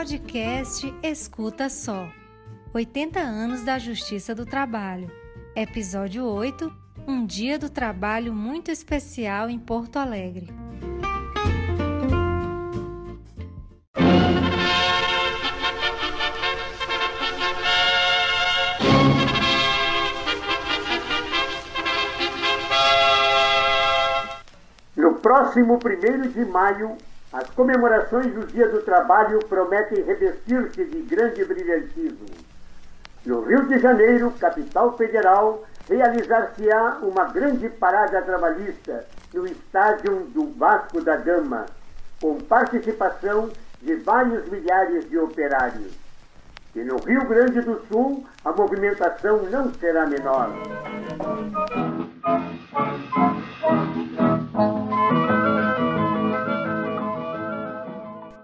podcast Escuta Só 80 anos da Justiça do Trabalho. Episódio 8 Um dia do trabalho muito especial em Porto Alegre. No próximo 1 de maio, as comemorações do Dia do Trabalho prometem revestir-se de grande brilhantismo. No Rio de Janeiro, capital federal, realizar-se-á uma grande parada trabalhista no estádio do Vasco da Gama, com participação de vários milhares de operários. E no Rio Grande do Sul, a movimentação não será menor.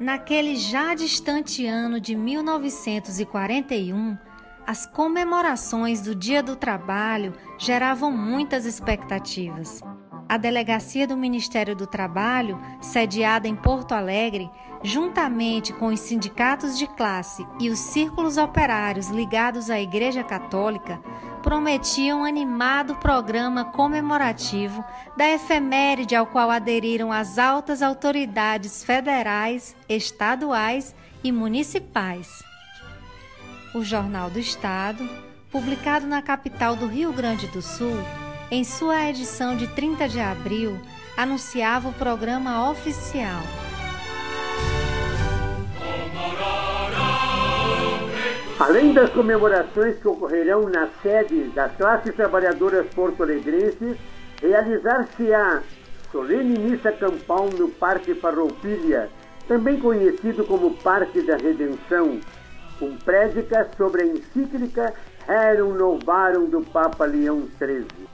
Naquele já distante ano de 1941, as comemorações do Dia do Trabalho geravam muitas expectativas. A delegacia do Ministério do Trabalho, sediada em Porto Alegre, juntamente com os sindicatos de classe e os círculos operários ligados à Igreja Católica, prometiam um animado programa comemorativo da efeméride ao qual aderiram as altas autoridades federais, estaduais e municipais. O Jornal do Estado, publicado na capital do Rio Grande do Sul, em sua edição de 30 de abril, anunciava o programa oficial. Além das comemorações que ocorrerão na sede das classes trabalhadoras porto-alegrenses, realizar-se-á solene missa campal no Parque Farroupilha, também conhecido como Parque da Redenção, com prédicas sobre a encíclica Rerum Novarum do Papa Leão XIII.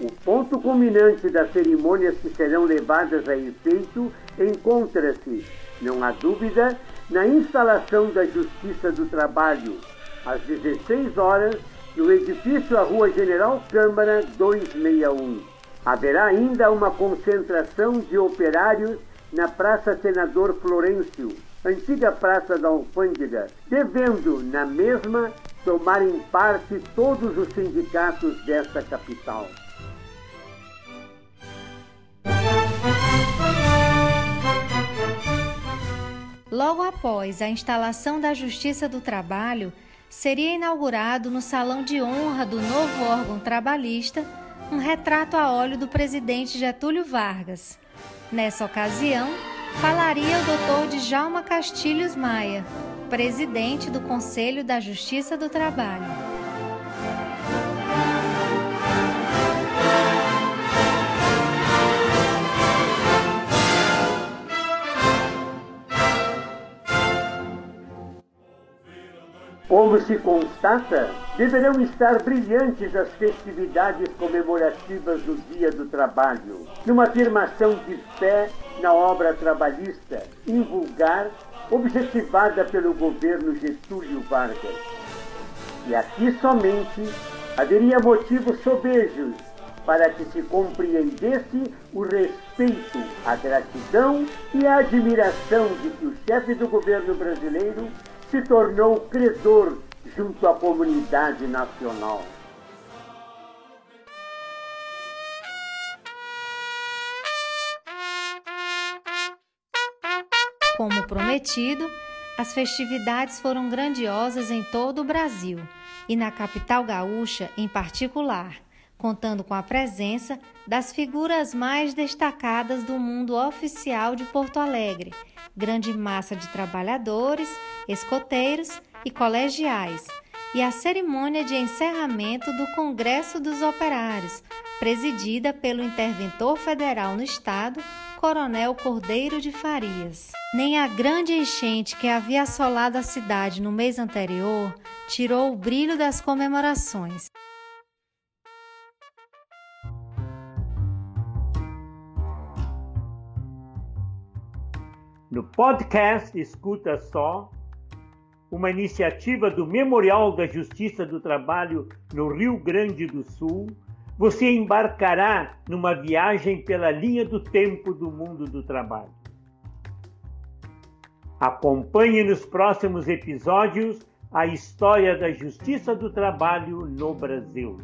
O ponto culminante das cerimônias que serão levadas a efeito encontra-se, não há dúvida, na instalação da Justiça do Trabalho, às 16 horas, no edifício à Rua General Câmara 261. Haverá ainda uma concentração de operários na Praça Senador Florencio, antiga Praça da Alfândega, devendo, na mesma, tomarem parte todos os sindicatos desta capital. Logo após a instalação da Justiça do Trabalho, seria inaugurado no Salão de Honra do novo órgão trabalhista um retrato a óleo do presidente Getúlio Vargas. Nessa ocasião, falaria o Dr. Djalma Castilhos Maia, presidente do Conselho da Justiça do Trabalho. Como se constata, deverão estar brilhantes as festividades comemorativas do Dia do Trabalho, numa afirmação de fé na obra trabalhista, invulgar, objetivada pelo governo Getúlio Vargas. E aqui somente haveria motivos sobejos para que se compreendesse o respeito, a gratidão e a admiração de que o chefe do governo brasileiro se tornou credor junto à comunidade nacional. Como prometido, as festividades foram grandiosas em todo o Brasil e na capital gaúcha em particular, contando com a presença das figuras mais destacadas do mundo oficial de Porto Alegre, grande massa de trabalhadores, escoteiros e colegiais, e a cerimônia de encerramento do Congresso dos Operários, presidida pelo interventor federal no estado, Coronel Cordeiro de Farias. Nem a grande enchente que havia assolado a cidade no mês anterior tirou o brilho das comemorações. No podcast Escuta Só, uma iniciativa do Memorial da Justiça do Trabalho no Rio Grande do Sul, você embarcará numa viagem pela linha do tempo do mundo do trabalho. Acompanhe nos próximos episódios a história da Justiça do Trabalho no Brasil.